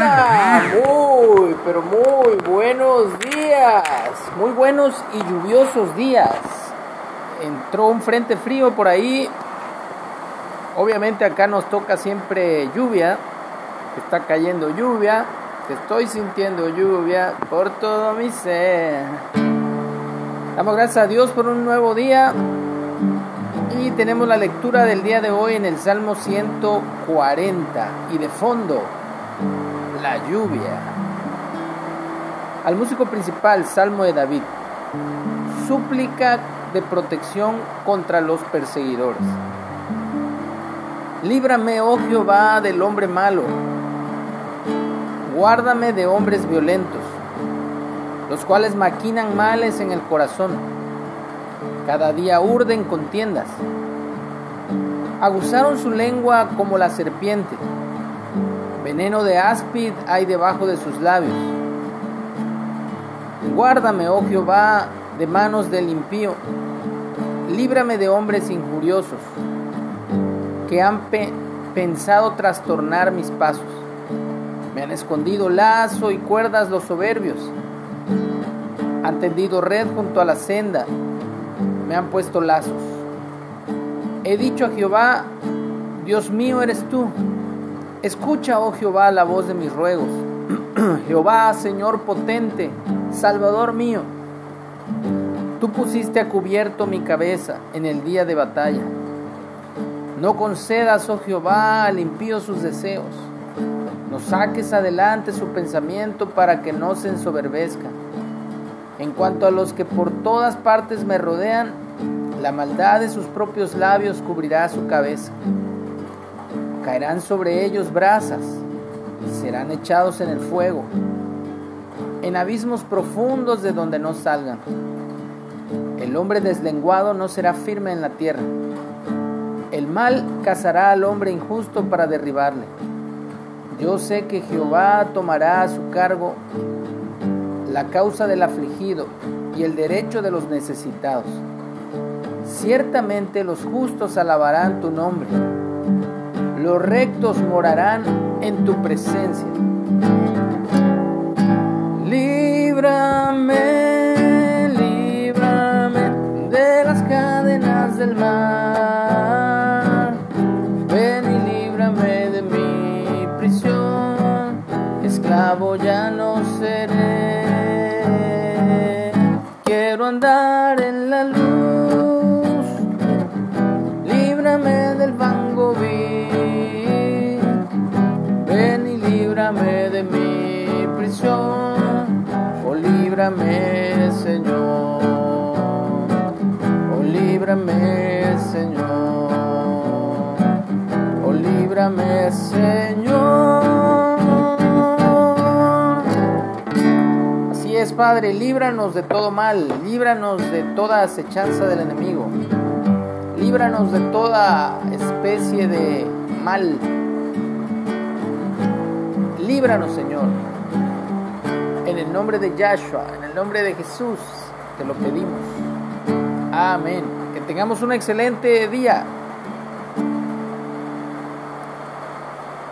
Muy, pero muy buenos días, muy buenos y lluviosos días. Entró un frente frío por ahí. Obviamente acá nos toca siempre lluvia. Está cayendo lluvia. Estoy sintiendo lluvia por todo mi ser. Damos gracias a Dios por un nuevo día. Y tenemos la lectura del día de hoy en el Salmo 140. Y de fondo, la lluvia. Al músico principal, Salmo de David. Súplica de protección contra los perseguidores. Líbrame, oh Jehová, del hombre malo. Guárdame de hombres violentos, los cuales maquinan males en el corazón. Cada día urden contiendas. Aguzaron su lengua como la serpiente Veneno de áspid hay debajo de sus labios. Guárdame, oh Jehová, de manos del impío. Líbrame de hombres injuriosos que han pensado trastornar mis pasos. Me han escondido lazo y cuerdas los soberbios. Han tendido red junto a la senda. Me han puesto lazos. He dicho a Jehová, Dios mío eres tú Escucha, oh Jehová, la voz de mis ruegos. Jehová, Señor potente, Salvador mío. Tú pusiste a cubierto mi cabeza en el día de batalla. No concedas, oh Jehová, al impío sus deseos. No saques adelante su pensamiento para que no se ensoberbezca. En cuanto a los que por todas partes me rodean, la maldad de sus propios labios cubrirá su cabeza caerán sobre ellos brasas y serán echados en el fuego, en abismos profundos de donde no salgan. El hombre deslenguado no será firme en la tierra. El mal cazará al hombre injusto para derribarle. Yo sé que Jehová tomará a su cargo la causa del afligido y el derecho de los necesitados. Ciertamente los justos alabarán tu nombre los rectos morarán en tu presencia. Líbrame, líbrame de las cadenas del mar. Ven y líbrame de mi prisión, esclavo ya no seré. Quiero andar prisión, oh líbrame Señor, oh líbrame Señor, oh líbrame Señor. Así es Padre, líbranos de todo mal, líbranos de toda acechanza del enemigo, líbranos de toda especie de mal Líbranos, Señor. En el nombre de Yahshua, en el nombre de Jesús, te lo pedimos. Amén. Que tengamos un excelente día.